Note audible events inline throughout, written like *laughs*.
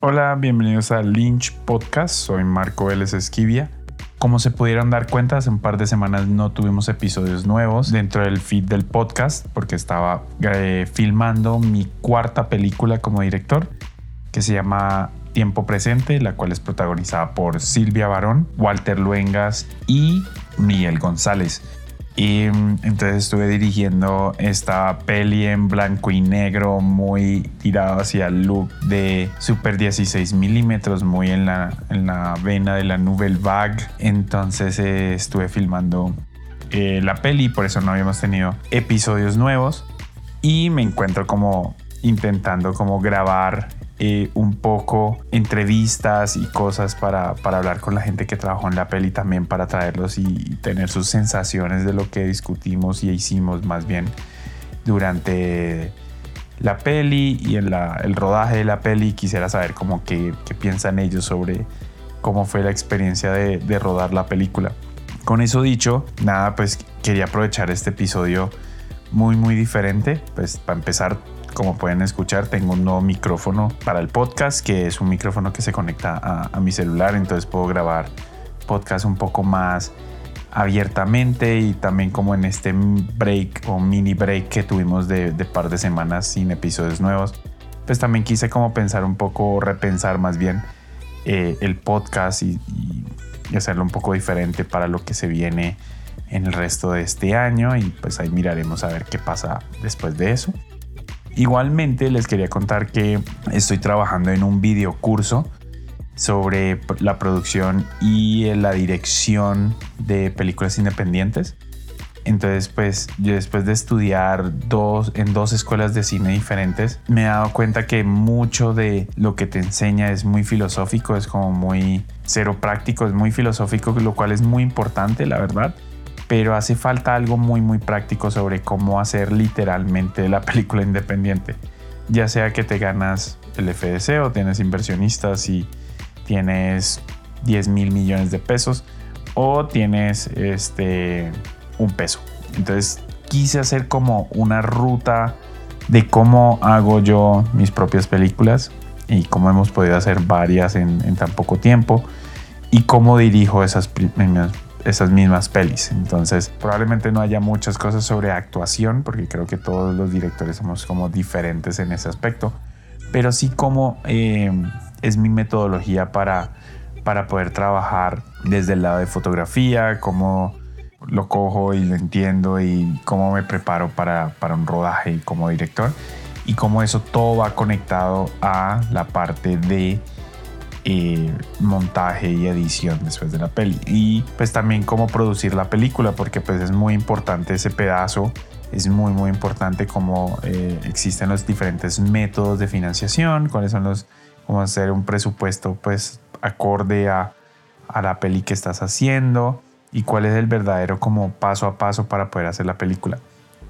Hola, bienvenidos a Lynch Podcast. Soy Marco Vélez Esquivia. Como se pudieron dar cuenta, hace un par de semanas no tuvimos episodios nuevos dentro del feed del podcast porque estaba eh, filmando mi cuarta película como director que se llama Tiempo Presente, la cual es protagonizada por Silvia Barón, Walter Luengas y Miguel González. Y mm, entonces estuve dirigiendo esta peli en blanco y negro, muy tirado hacia el look de Super 16 milímetros, muy en la, en la vena de la Nouvelle Vague. Entonces eh, estuve filmando eh, la peli, por eso no habíamos tenido episodios nuevos. Y me encuentro como intentando como grabar eh, un poco entrevistas y cosas para, para, hablar con la gente que trabajó en la peli también para traerlos y tener sus sensaciones de lo que discutimos y hicimos más bien durante la peli y en la, el rodaje de la peli quisiera saber cómo qué, piensan ellos sobre cómo fue la experiencia de, de rodar la película. Con eso dicho, nada, pues quería aprovechar este episodio muy muy diferente, pues para empezar como pueden escuchar, tengo un nuevo micrófono para el podcast, que es un micrófono que se conecta a, mi celular, entonces puedo grabar podcast un poco más abiertamente y también como en este break o mini break que tuvimos de, par de semanas sin episodios nuevos, pues también quise como pensar un poco, repensar más bien eh, el podcast y, y, hacerlo un poco diferente para lo que se viene en el resto de este año y pues ahí miraremos a ver qué pasa después de eso. Igualmente les quería contar que estoy trabajando en un video curso sobre la producción y la dirección de películas independientes. Entonces, pues después de estudiar dos, en dos escuelas de cine diferentes, me he dado cuenta que mucho de lo que te enseña es muy filosófico, es como muy cero práctico, es muy filosófico, lo cual es muy importante, la verdad pero hace falta algo muy muy práctico sobre cómo hacer literalmente la película independiente. Ya sea que te ganas el FDC o tienes inversionistas y tienes 10 mil millones de pesos o tienes este un peso. Entonces quise hacer como una ruta de cómo hago yo mis propias películas y cómo hemos podido hacer varias en, tan poco tiempo y cómo dirijo esas primeras esas mismas pelis. Entonces, probablemente no haya muchas cosas sobre actuación, porque creo que todos los directores somos como diferentes en ese aspecto, pero sí como eh, es mi metodología para, para poder trabajar desde el lado de fotografía, cómo lo cojo y lo entiendo y cómo me preparo para, para un rodaje como director y cómo eso todo va conectado a la parte de montaje y edición después de la peli. Y pues también cómo producir la película, porque pues es muy importante ese pedazo. Es muy muy importante cómo eh, existen los diferentes métodos de financiación, cuáles son los, cómo hacer un presupuesto pues acorde a, a la peli que estás haciendo y cuál es el verdadero como paso a paso para poder hacer la película.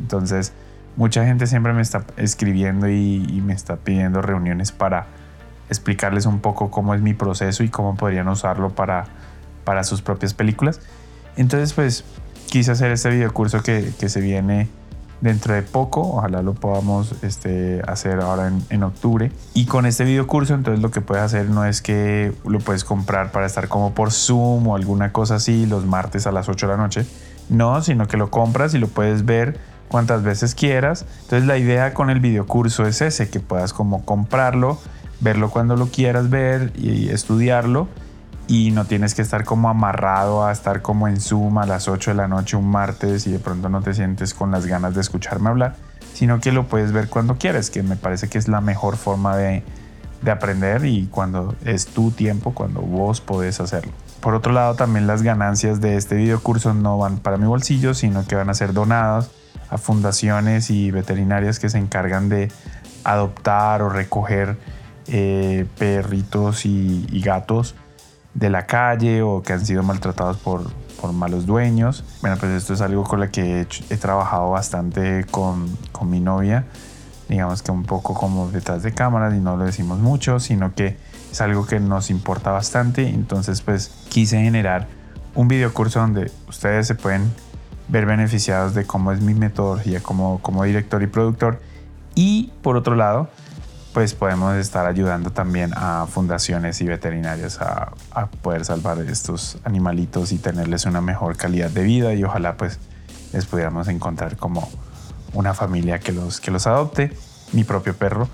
Entonces, mucha gente siempre me está escribiendo y, y, me está pidiendo reuniones para explicarles un poco cómo es mi proceso y cómo podrían usarlo para, para sus propias películas. Entonces, pues quise hacer este video curso que, que se viene dentro de poco. Ojalá lo podamos este, hacer ahora en, en, octubre. Y con este video curso, entonces lo que puedes hacer no es que lo puedes comprar para estar como por Zoom o alguna cosa así los martes a las 8 de la noche. No, sino que lo compras y lo puedes ver cuantas veces quieras. Entonces la idea con el video curso es ese, que puedas como comprarlo verlo cuando lo quieras ver y estudiarlo y no tienes que estar como amarrado a estar como en Zoom a las 8 de la noche un martes y de pronto no te sientes con las ganas de escucharme hablar, sino que lo puedes ver cuando quieras, que me parece que es la mejor forma de, de aprender y cuando es tu tiempo, cuando vos podés hacerlo. Por otro lado, también las ganancias de este video curso no van para mi bolsillo, sino que van a ser donadas a fundaciones y veterinarias que se encargan de adoptar o recoger eh, perritos y, gatos de la calle o que han sido maltratados por, por, malos dueños. Bueno, pues esto es algo con lo que he, trabajado bastante con, con, mi novia. Digamos que un poco como detrás de cámaras y no lo decimos mucho, sino que es algo que nos importa bastante. Entonces pues quise generar un video curso donde ustedes se pueden ver beneficiados de cómo es mi metodología como, como director y productor. Y por otro lado, pues podemos estar ayudando también a fundaciones y veterinarios a, a, poder salvar estos animalitos y tenerles una mejor calidad de vida y ojalá pues les pudiéramos encontrar como una familia que los, que los adopte. Mi propio perro,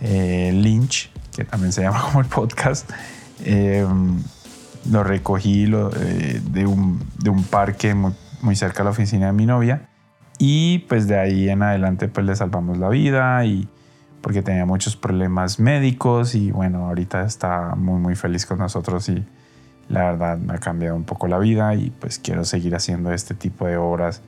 eh, Lynch, que también se llama *laughs* como el podcast, eh, lo recogí eh, de, un, de, un, parque muy, muy, cerca de la oficina de mi novia y pues de ahí en adelante pues le salvamos la vida y porque tenía muchos problemas médicos y bueno, ahorita está muy muy feliz con nosotros y la verdad me ha cambiado un poco la vida y pues quiero seguir haciendo este tipo de obras.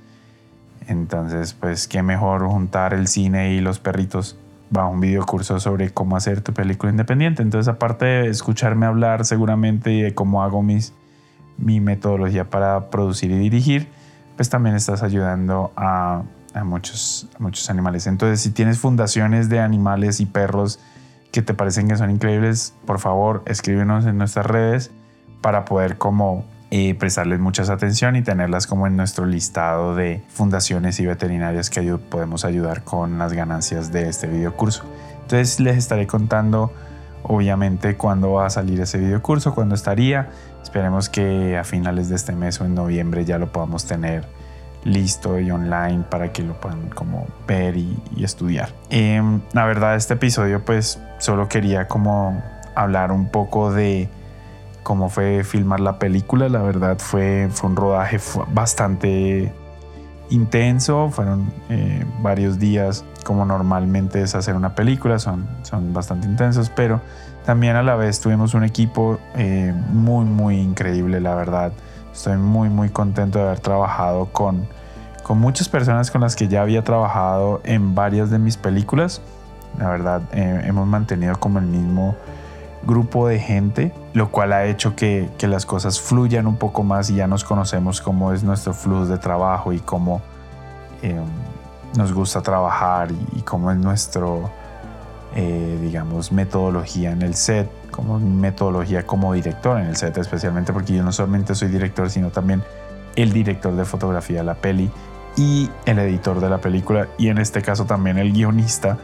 Entonces pues qué mejor juntar el cine y los perritos va un video curso sobre cómo hacer tu película independiente. Entonces, aparte de escucharme hablar seguramente y de cómo hago mis, mi metodología para producir y dirigir, pues también estás ayudando a, a, muchos, muchos animales. Entonces, si tienes fundaciones de animales y perros que te parecen que son increíbles, por favor, escríbenos en nuestras redes para poder como eh, prestarles mucha atención y tenerlas como en nuestro listado de fundaciones y veterinarias que podemos ayudar con las ganancias de este video curso. Entonces les estaré contando obviamente cuándo va a salir ese video curso, cuándo estaría. Esperemos que a finales de este mes o en noviembre ya lo podamos tener listo y online para que lo puedan como ver y, estudiar. Em, la verdad este episodio pues solo quería como hablar un poco de cómo fue filmar la película. La verdad fue, fue un rodaje bastante intenso, fueron eh, varios días como normalmente es hacer una película, son, son bastante intensos, pero también a la vez tuvimos un equipo eh, muy, muy increíble, la verdad. Estoy muy, muy contento de haber trabajado con, con muchas personas con las que ya había trabajado en varias de mis películas. La verdad, eh, hemos mantenido como el mismo grupo de gente, lo cual ha hecho que, que, las cosas fluyan un poco más y ya nos conocemos cómo es nuestro flujo de trabajo y cómo eh, nos gusta trabajar y, cómo es nuestro, eh, digamos, metodología en el set, como metodología como director en el set, especialmente porque yo no solamente soy director, sino también el director de fotografía de la peli y el editor de la película y en este caso también el guionista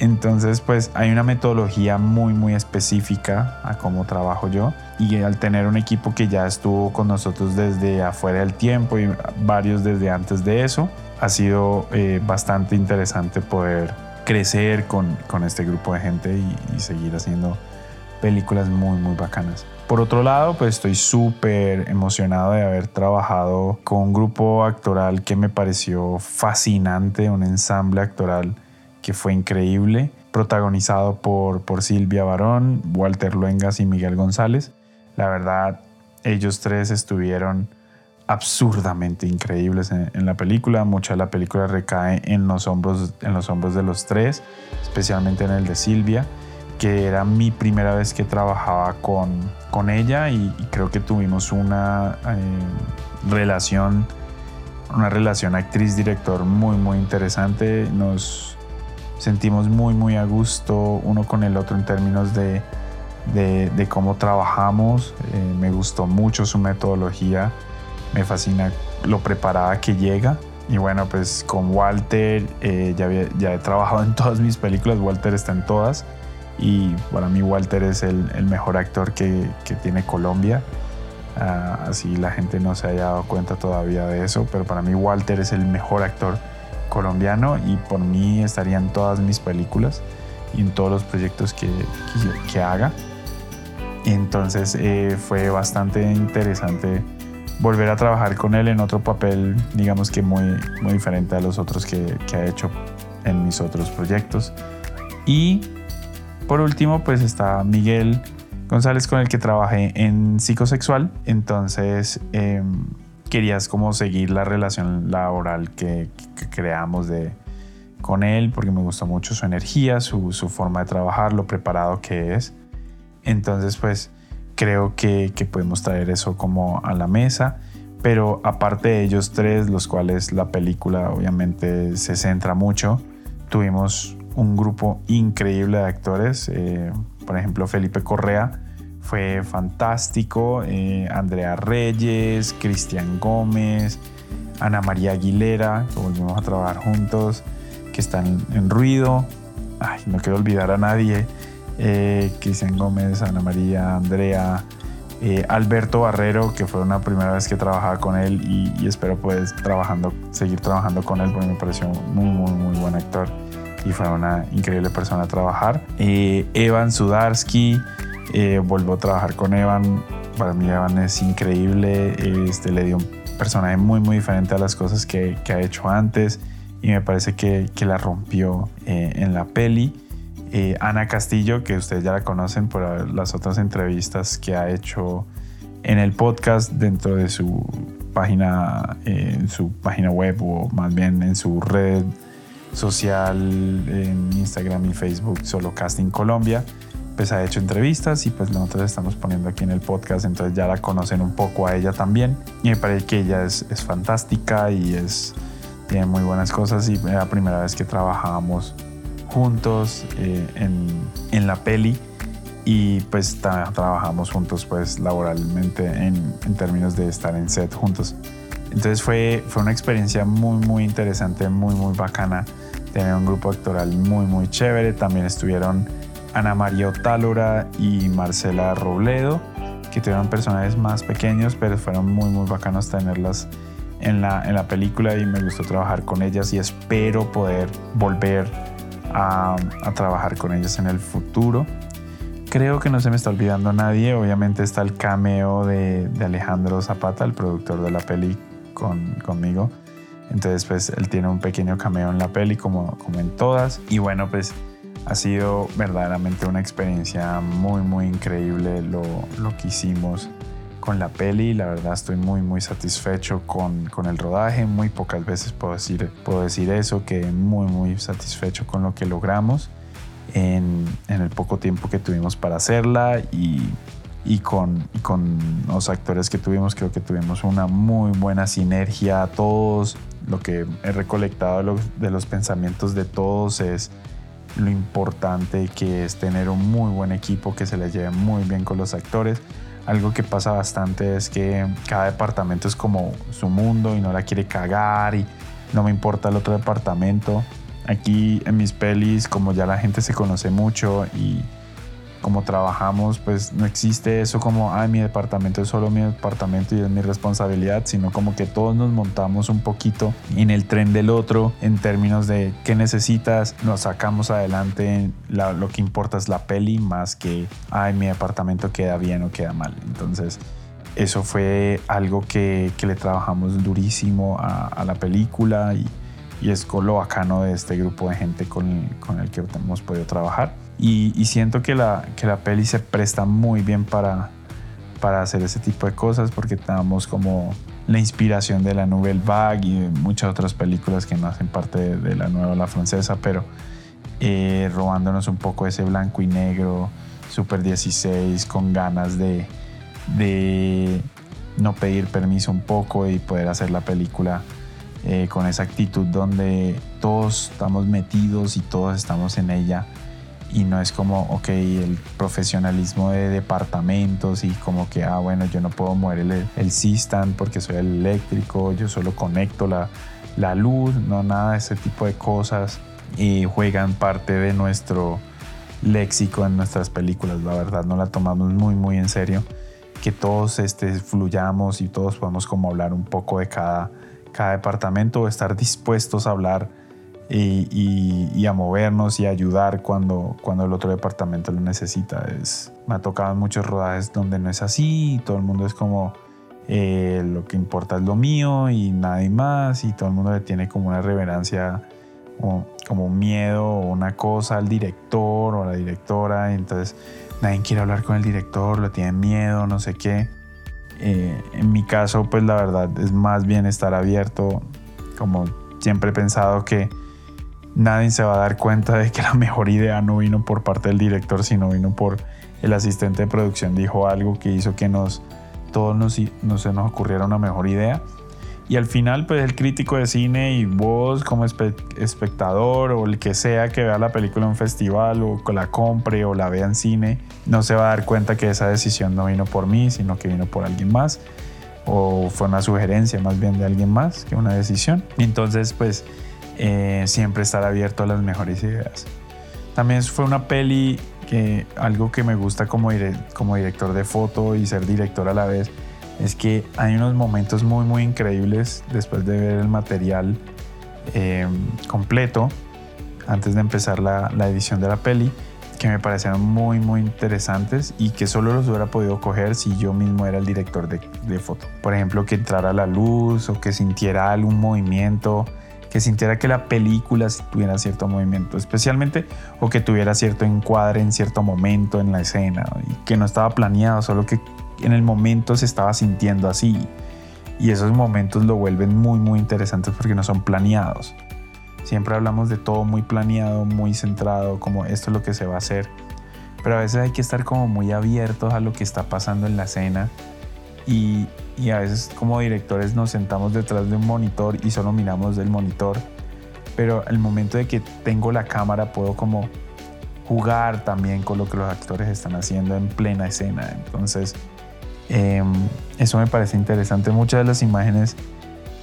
entonces, pues hay una metodología muy, muy específica a cómo trabajo yo. Y al tener un equipo que ya estuvo con nosotros desde afuera del tiempo y varios desde antes de eso, ha sido eh, bastante interesante poder crecer con, con, este grupo de gente y, seguir haciendo películas muy, muy bacanas. Por otro lado, pues estoy súper emocionado de haber trabajado con un grupo actoral que me pareció fascinante, un ensamble actoral que fue increíble, protagonizado por, por Silvia Barón, Walter Luengas y Miguel González. La verdad, ellos tres estuvieron absurdamente increíbles en, la película. Mucha de la película recae en los, hombros, en los hombros de los tres, especialmente en el de Silvia, que era mi primera vez que trabajaba con, con ella y, creo que tuvimos una eh, relación, una relación actriz-director muy, muy interesante. Nos, sentimos muy, muy a gusto uno con el otro en términos de, de, cómo trabajamos. Eh, me gustó mucho su metodología, me fascina lo preparada que llega. Y bueno, pues con Walter eh, ya, ya, he trabajado en todas mis películas, Walter está en todas. Y para mí Walter es el, mejor actor que, que tiene Colombia. Ah, así la gente no se haya dado cuenta todavía de eso, pero para mí Walter es el mejor actor colombiano y por mí estaría en todas mis películas y en todos los proyectos que, que, haga. Entonces eh, fue bastante interesante volver a trabajar con él en otro papel, digamos que muy, muy diferente a los otros que, que ha hecho en mis otros proyectos. Y por último, pues está Miguel González con el que trabajé en psicosexual. Entonces, em, querías como seguir la relación laboral que, creamos de, con él, porque me gustó mucho su energía, su, forma de trabajar, lo preparado que es. Entonces, pues creo que, podemos traer eso como a la mesa. Pero aparte de ellos tres, los cuales la película obviamente se centra mucho, tuvimos un grupo increíble de actores. Eh, por ejemplo, Felipe Correa, fue fantástico. Eh, Andrea Reyes, Cristian Gómez, Ana María Aguilera, que volvimos a trabajar juntos, que están en ruido. ay, no quiero olvidar a nadie, eh, Cristian Gómez, Ana María, Andrea, eh, Alberto Barrero, que fue una primera vez que trabajaba con él y, espero pues seguir trabajando con él porque me pareció muy, muy, muy buen actor y fue una increíble persona a trabajar. Eh, Evan Sudarsky, eh, vuelvo a trabajar con Evan, para mí Evan es increíble, este, le dio un personaje muy, muy diferente a las cosas que, que ha hecho antes y me parece que, que la rompió en la peli. Eh, Ana Castillo, que ustedes ya la conocen por las otras entrevistas que ha hecho en el podcast dentro de su página, eh, en su página web o más bien en su red social en Instagram y Facebook, solo Casting Colombia. Pues ha hecho entrevistas y pues nosotros estamos poniendo aquí en el podcast, entonces ya la conocen un poco a ella también. Y me parece que ella es, fantástica y es, tiene muy buenas cosas y es la primera vez que trabajábamos juntos eh, en, la peli y pues trabajamos juntos pues laboralmente en, términos de estar en set juntos. Entonces fue, fue una experiencia muy muy interesante, muy muy bacana tener un grupo actoral muy muy chévere. También estuvieron Ana María Otálora y Marcela Robledo, que tuvieron personajes más pequeños, pero fueron muy muy bacanos tenerlas en la, en la película y me gustó trabajar con ellas y espero poder volver a, trabajar con ellos en el futuro. Creo que no se me está olvidando a nadie. Obviamente está el cameo de, Alejandro Zapata, el productor de la peli, con, conmigo. Entonces, pues él tiene un pequeño cameo en la peli, como, como en todas. Y bueno, pues ha sido verdaderamente una experiencia muy, muy increíble lo, lo que hicimos con la peli. La verdad estoy muy muy satisfecho con, con, el rodaje. Muy pocas veces puedo decir, puedo decir eso, que muy muy satisfecho con lo que logramos en, en el poco tiempo que tuvimos para hacerla y, y, con, con los actores que tuvimos. Creo que tuvimos una muy buena sinergia. Todos, lo que he recolectado de los, de los pensamientos de todos es lo importante que es tener un muy buen equipo que se le lleve muy bien con los actores algo que pasa bastante es que cada departamento es como su mundo y no la quiere cagar y no me importa el otro departamento. Aquí en mis pelis, como ya la gente se conoce mucho y como trabajamos, pues no existe eso como, ay, mi departamento es solo mi departamento y es mi responsabilidad, sino como que todos nos montamos un poquito en el tren del otro en términos de qué necesitas, nos sacamos adelante, lo que importa es la peli más que, ay, mi departamento queda bien o queda mal. Entonces, eso fue algo que, le trabajamos durísimo a, la película y, es lo bacano de este grupo de gente con, con el que hemos podido trabajar. Y, siento que la, que la peli se presta muy bien para, para hacer ese tipo de cosas porque tenemos como la inspiración de la Nouvelle Vague y muchas otras películas que no hacen parte de, la nueva la francesa, pero eh, robándonos un poco ese blanco y negro, Super 16, con ganas de, de no pedir permiso un poco y poder hacer la película eh, con esa actitud donde todos estamos metidos y todos estamos en ella y no es como, ok, el profesionalismo de departamentos y como que, ah, bueno, yo no puedo mover el, el C-stand porque soy el eléctrico, yo solo conecto la, la luz, no nada de ese tipo de cosas. Y juegan parte de nuestro léxico en nuestras películas, la verdad no la tomamos muy muy en serio, que todos este, fluyamos y todos podamos como hablar un poco de cada, cada departamento, estar dispuestos a hablar y, a movernos y a ayudar cuando, cuando el otro departamento lo necesita. Es, me ha tocado en muchos rodajes donde no es así, todo el mundo es como eh, lo que importa es lo mío y nadie más y todo el mundo le tiene como una reverencia o como un miedo o una cosa al director o a la directora y entonces nadie quiere hablar con el director, le tiene miedo, no sé qué. Eh, en mi caso pues la verdad es más bien estar abierto como siempre he pensado que nadie se va a dar cuenta de que la mejor idea no vino por parte del director, sino vino por el asistente de producción. Dijo algo que hizo que nos todos nos, no se nos ocurriera una mejor idea. Y al final, pues el crítico de cine y vos como espectador o el que sea que vea la película en un festival o la compre o la vea en cine, no se va a dar cuenta que esa decisión no vino por mí, sino que vino por alguien más. O fue una sugerencia más bien de alguien más que una decisión. Entonces, pues eh, siempre estar abierto a las mejores ideas. También fue una peli que algo que me gusta como, como director de foto y ser director a la vez es que hay unos momentos muy muy increíbles después de ver el material em, completo antes de empezar la, la, edición de la peli que me parecieron muy muy interesantes y que solo los hubiera podido coger si yo mismo era el director de, de foto. Por ejemplo, que entrara la luz o que sintiera algún movimiento que sintiera que la película tuviera cierto movimiento, especialmente o que tuviera cierto encuadre en cierto momento en la escena y que no estaba planeado, solo que en el momento se estaba sintiendo así. Y esos momentos lo vuelven muy muy interesantes porque no son planeados. Siempre hablamos de todo muy planeado, muy centrado, como esto es lo que se va a hacer. Pero a veces hay que estar como muy abiertos a lo que está pasando en la escena y, y a veces como directores nos sentamos detrás de un monitor y solo miramos del monitor, pero el momento de que tengo la cámara puedo como jugar también con lo que los actores están haciendo en plena escena. Entonces, em, eso me parece interesante. Muchas de las imágenes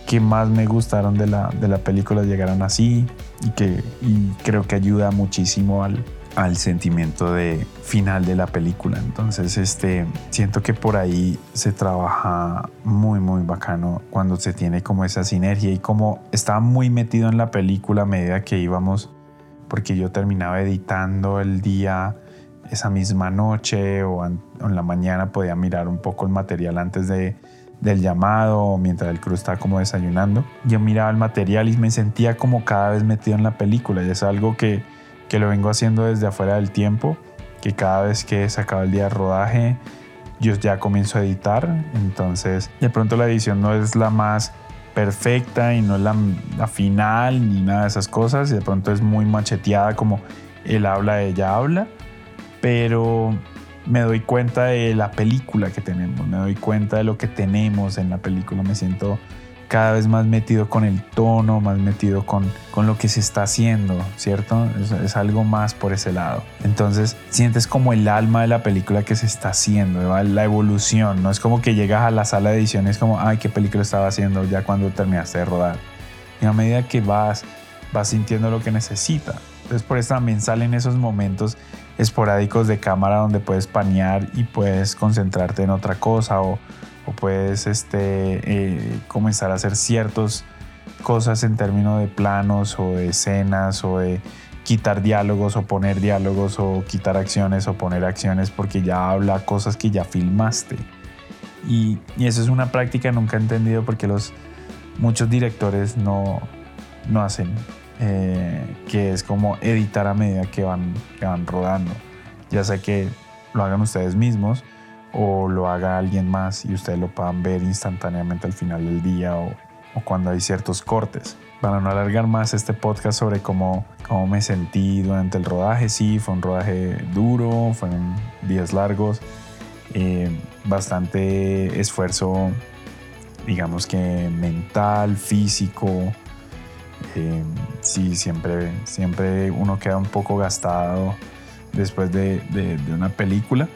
que más me gustaron de la, de la película llegaron así y que y creo que ayuda muchísimo al, al sentimiento de final de la película. Entonces, este, siento que por ahí se trabaja muy, muy bacano cuando se tiene como esa sinergia y como estaba muy metido en la película a medida que íbamos, porque yo terminaba editando el día esa misma noche o en la mañana podía mirar un poco el material antes de, del llamado mientras el crew estaba como desayunando. Yo miraba el material y me sentía como cada vez metido en la película y es algo que que lo vengo haciendo desde afuera del tiempo, que cada vez que se acaba el día de rodaje, yo ya comienzo a editar, entonces de pronto la edición no es la más perfecta y no es la, la, final ni nada de esas cosas, y de pronto es muy macheteada como él habla, ella habla, pero me doy cuenta de la película que tenemos, me doy cuenta de lo que tenemos en la película, me siento cada vez más metido con el tono, más metido con, con lo que se está haciendo, ¿cierto? Es, algo más por ese lado. Entonces sientes como el alma de la película que se está haciendo, la evolución, no es como que llegas a la sala de edición y es como, ay, qué película estaba haciendo ya cuando terminaste de rodar. Y a medida que vas, vas sintiendo lo que necesita. Entonces por eso también salen esos momentos esporádicos de cámara donde puedes panear y puedes concentrarte en otra cosa o, o puedes este, eh, comenzar a hacer ciertas cosas en términos de planos o de escenas o de quitar diálogos o poner diálogos o quitar acciones o poner acciones porque ya habla cosas que ya filmaste. Y, eso es una práctica nunca he entendido porque los, muchos directores no, no hacen, eh, que es como editar a medida que van, que van rodando. Ya sea que lo hagan ustedes mismos o lo haga alguien más y ustedes lo puedan ver instantáneamente al final del día o, cuando hay ciertos cortes. Para no alargar más este podcast sobre cómo, cómo me sentí durante el rodaje, sí, fue un rodaje duro, fueron días largos, eh, bastante esfuerzo, digamos que mental, físico. Eh, sí, siempre, siempre uno queda un poco gastado después de, de una película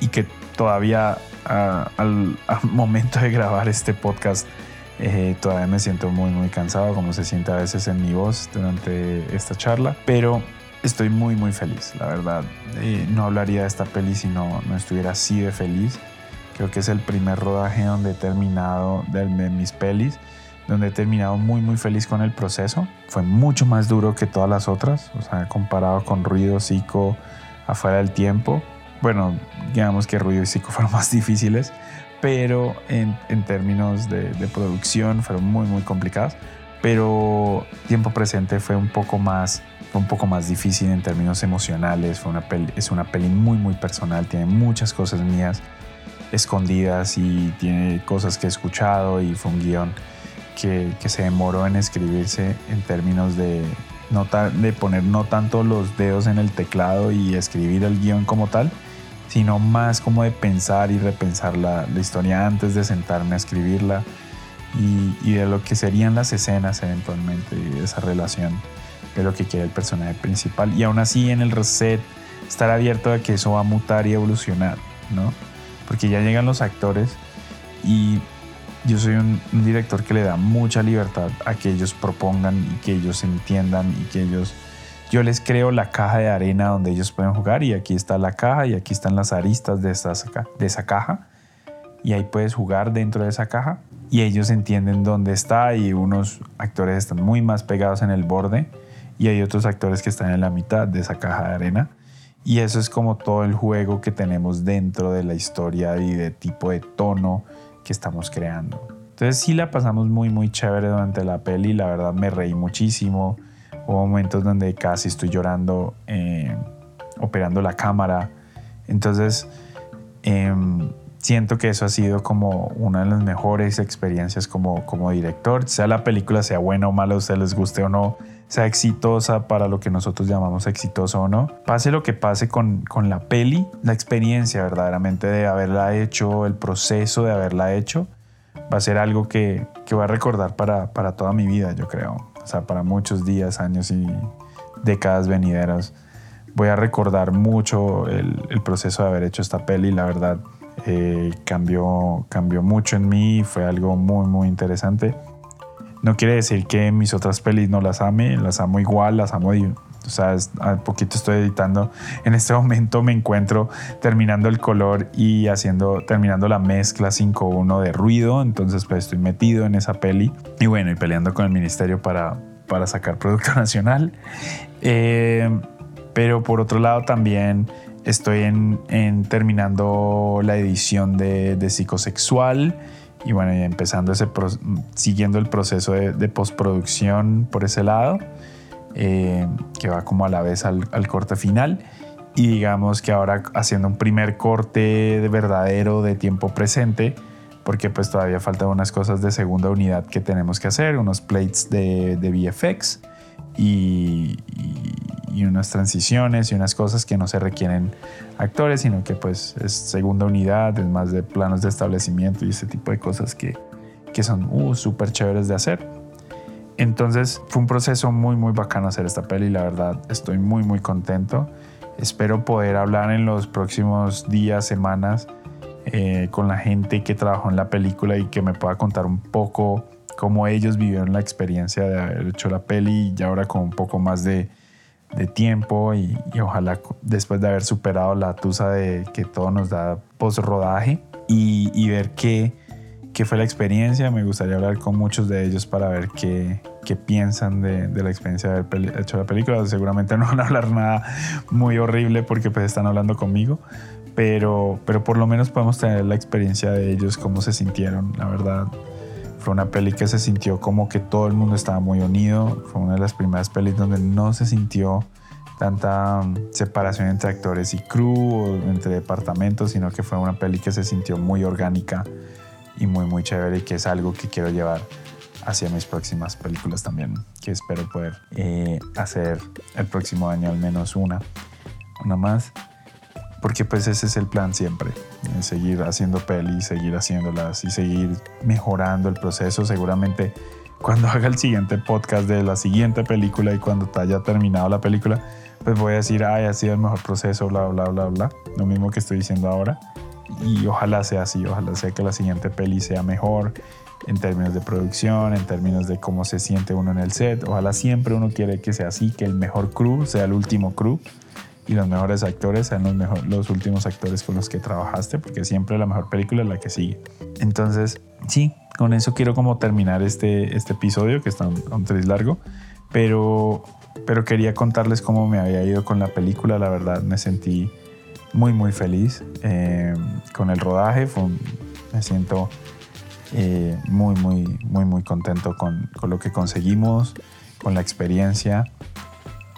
y que todavía *laughs* al, momento de grabar este podcast eh, todavía me siento muy muy cansado como se siente a veces en mi voz durante esta charla pero estoy muy muy feliz la verdad. Eh, no hablaría de esta peli si no, no estuviera así de feliz. Creo que es el primer rodaje donde he terminado de, de mis pelis donde he terminado muy muy feliz con el proceso. Fue mucho más duro que todas las otras o sea comparado con ruido psico afuera del tiempo bueno, digamos que Ruido y Psico *laughs* fueron más difíciles, pero en, en términos de, de, producción fueron muy, muy complicadas. Pero Tiempo Presente fue un poco más, fue un poco más difícil en términos emocionales. Fue una peli, es una peli muy, muy personal, tiene muchas cosas mías escondidas y tiene cosas que he escuchado y fue un guion que, que se demoró en escribirse en términos de, no de poner no tanto los dedos en el teclado y escribir el guion como tal, sino más como de pensar y repensar la, la historia antes de sentarme a escribirla y, y, de lo que serían las escenas eventualmente de esa relación de lo que quiere el personaje principal. Y aún así en el reset estar abierto a que eso va a mutar y evolucionar, ¿no? Porque ya llegan los actores y yo soy un, un, director que le da mucha libertad a que ellos propongan y que ellos entiendan y que ellos yo les creo la caja de arena donde ellos pueden jugar y aquí está la caja y aquí están las aristas de, de esa caja. Y ahí puedes jugar dentro de esa caja y ellos entienden dónde está y unos actores están muy más pegados en el borde y hay otros actores que están en la mitad de esa caja de arena. Y eso es como todo el juego que tenemos dentro de la historia y de tipo de tono que estamos creando. Entonces sí la pasamos muy muy chévere durante la peli, la verdad me reí muchísimo, hubo momentos donde casi estoy llorando eh, operando la cámara, entonces em, siento que eso ha sido como una de las mejores experiencias como, como director, sea la película sea buena o mala, a ustedes les guste o no, sea exitosa para lo que nosotros llamamos exitoso o no. Pase lo que pase con, con la peli, la experiencia verdaderamente de haberla hecho, el proceso de haberla hecho, va a ser algo que, que voy a recordar para, para toda mi vida, yo creo. Sea, para muchos días, años y décadas venideras. Voy a recordar mucho el, el proceso de haber hecho esta peli, la verdad eh, cambió, cambió mucho en mí, fue algo muy, muy interesante. No quiere decir que mis otras pelis no las ame, las amo igual, las amo. O sea, a poquito estoy editando. En este *laughs* momento me encuentro terminando el color y haciendo, terminando la mezcla 5.1 de ruido. Entonces, pues estoy metido en esa peli. Y bueno, y peleando con el ministerio para, para sacar Producto *laughs* Nacional. Eh, pero por otro lado, también Estoy en, terminando la edición de, psicosexual y bueno, empezando ese siguiendo el proceso de, postproducción por ese lado, eh, que va como a la vez al, corte final. Y digamos que ahora haciendo un primer corte de verdadero de tiempo presente, porque pues todavía faltan unas cosas de segunda unidad que tenemos que hacer, unos plates de, de VFX y, y unas transiciones y unas cosas que no se requieren actores, sino que pues es segunda unidad, es más de planos de establecimiento y ese tipo de cosas que, que son uh, súper chéveres de hacer. Entonces fue un proceso muy muy bacano hacer esta peli, la verdad estoy muy muy contento. Espero poder hablar en los próximos días, semanas eh, con la gente que trabajó en la película y que me pueda contar un poco cómo ellos vivieron la experiencia de haber hecho la peli y ahora con un poco más de, tiempo y, ojalá después de haber superado la tusa de que todo nos da post rodaje y ver qué, qué, fue la experiencia. Me gustaría hablar con muchos de ellos para ver qué, qué piensan de, de, la experiencia de haber hecho la película. Seguramente *laughs* no van a hablar nada muy horrible porque pues están hablando conmigo, pero, pero por lo menos podemos tener la experiencia de ellos, cómo se sintieron, la verdad. Fue una peli que se sintió como que todo el mundo estaba muy unido. Fue una de las primeras pelis donde no se sintió tanta um, separación entre actores y crew o entre departamentos, sino que fue una peli que se sintió muy orgánica y muy muy chévere y que es algo que quiero llevar hacia mis próximas películas también, que espero poder eh, hacer el próximo año al menos una, una más porque pues ese es el plan siempre, eh, seguir haciendo pelis, seguir haciéndolas y seguir mejorando el proceso. Seguramente cuando haga el siguiente podcast de la siguiente película y cuando haya terminado la película, pues voy a decir, ay, ha sido el mejor proceso, bla, bla, bla, bla. Lo mismo que estoy diciendo ahora. Y ojalá sea así, ojalá sea que la siguiente peli sea mejor en términos de producción, en términos de cómo se siente uno en el set. Ojalá siempre uno quiere que sea así, que el mejor crew sea el último crew y los mejores actores sean los, mejor, los últimos actores con los que trabajaste, porque siempre la mejor película es la que sigue. Entonces, sí, con eso quiero como terminar este, este episodio, que está un, un largo, pero, pero quería contarles cómo me había ido con la película. La verdad, me sentí muy, muy feliz eh, con el rodaje. me siento eh, muy, muy, muy, muy contento con, con lo que conseguimos, con la experiencia.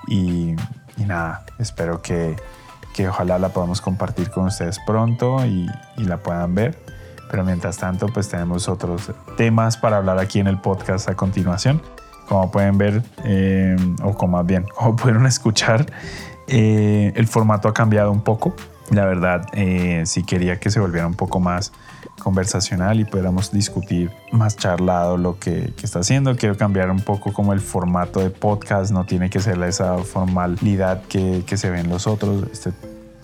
Y, y nada, espero que, que, ojalá la podamos compartir con ustedes pronto y, y, la puedan ver. Pero mientras tanto, pues tenemos otros temas para hablar aquí en el podcast a continuación. Como pueden ver, eh, o como más bien, *laughs* como pudieron escuchar, eh, el formato ha cambiado un poco. La verdad, eh, sí quería que se volviera un poco más conversacional y pudiéramos discutir más charlado lo que, está haciendo. Quiero cambiar un poco como el formato de podcast, no tiene que ser esa formalidad que, que se ve en los otros. Este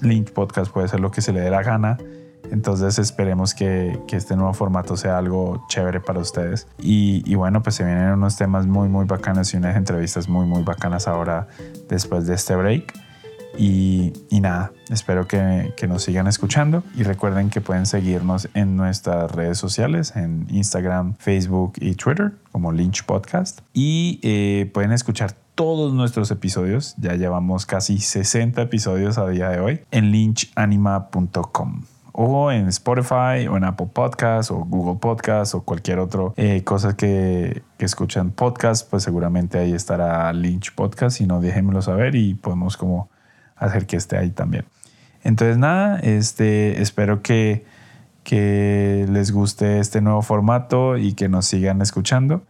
link podcast puede ser lo que se le dé la gana. Entonces esperemos que, que este nuevo formato sea algo chévere para ustedes. Y, y, bueno, pues se vienen unos temas muy, muy bacanas y unas entrevistas muy, muy bacanas ahora después de este break. Y, nada, espero que, nos sigan escuchando y recuerden que pueden seguirnos en nuestras redes sociales, en Instagram, Facebook y Twitter como Lynch Podcast. Y eh, pueden escuchar todos nuestros episodios, ya llevamos casi 60 episodios a día de hoy, en lynchanima.com o en Spotify o en Apple Podcasts o Google Podcasts o cualquier otra eh, cosa que, que, escuchan podcast, pues seguramente ahí estará Lynch Podcast. Si no, déjenmelo saber y podemos como hacer que esté ahí también. Entonces nada, este, espero que, que les guste este nuevo formato y que nos sigan escuchando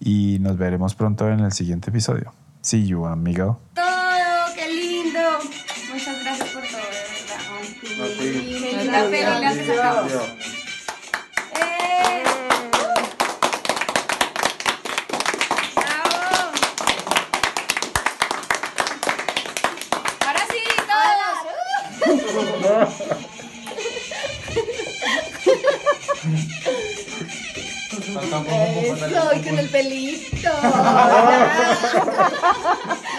y nos veremos pronto en el siguiente episodio. See you, amigo. Todo, qué lindo. Muchas gracias por todo, de verdad. Ay, qué linda película que sacamos. Eso, y con el pelito. *laughs*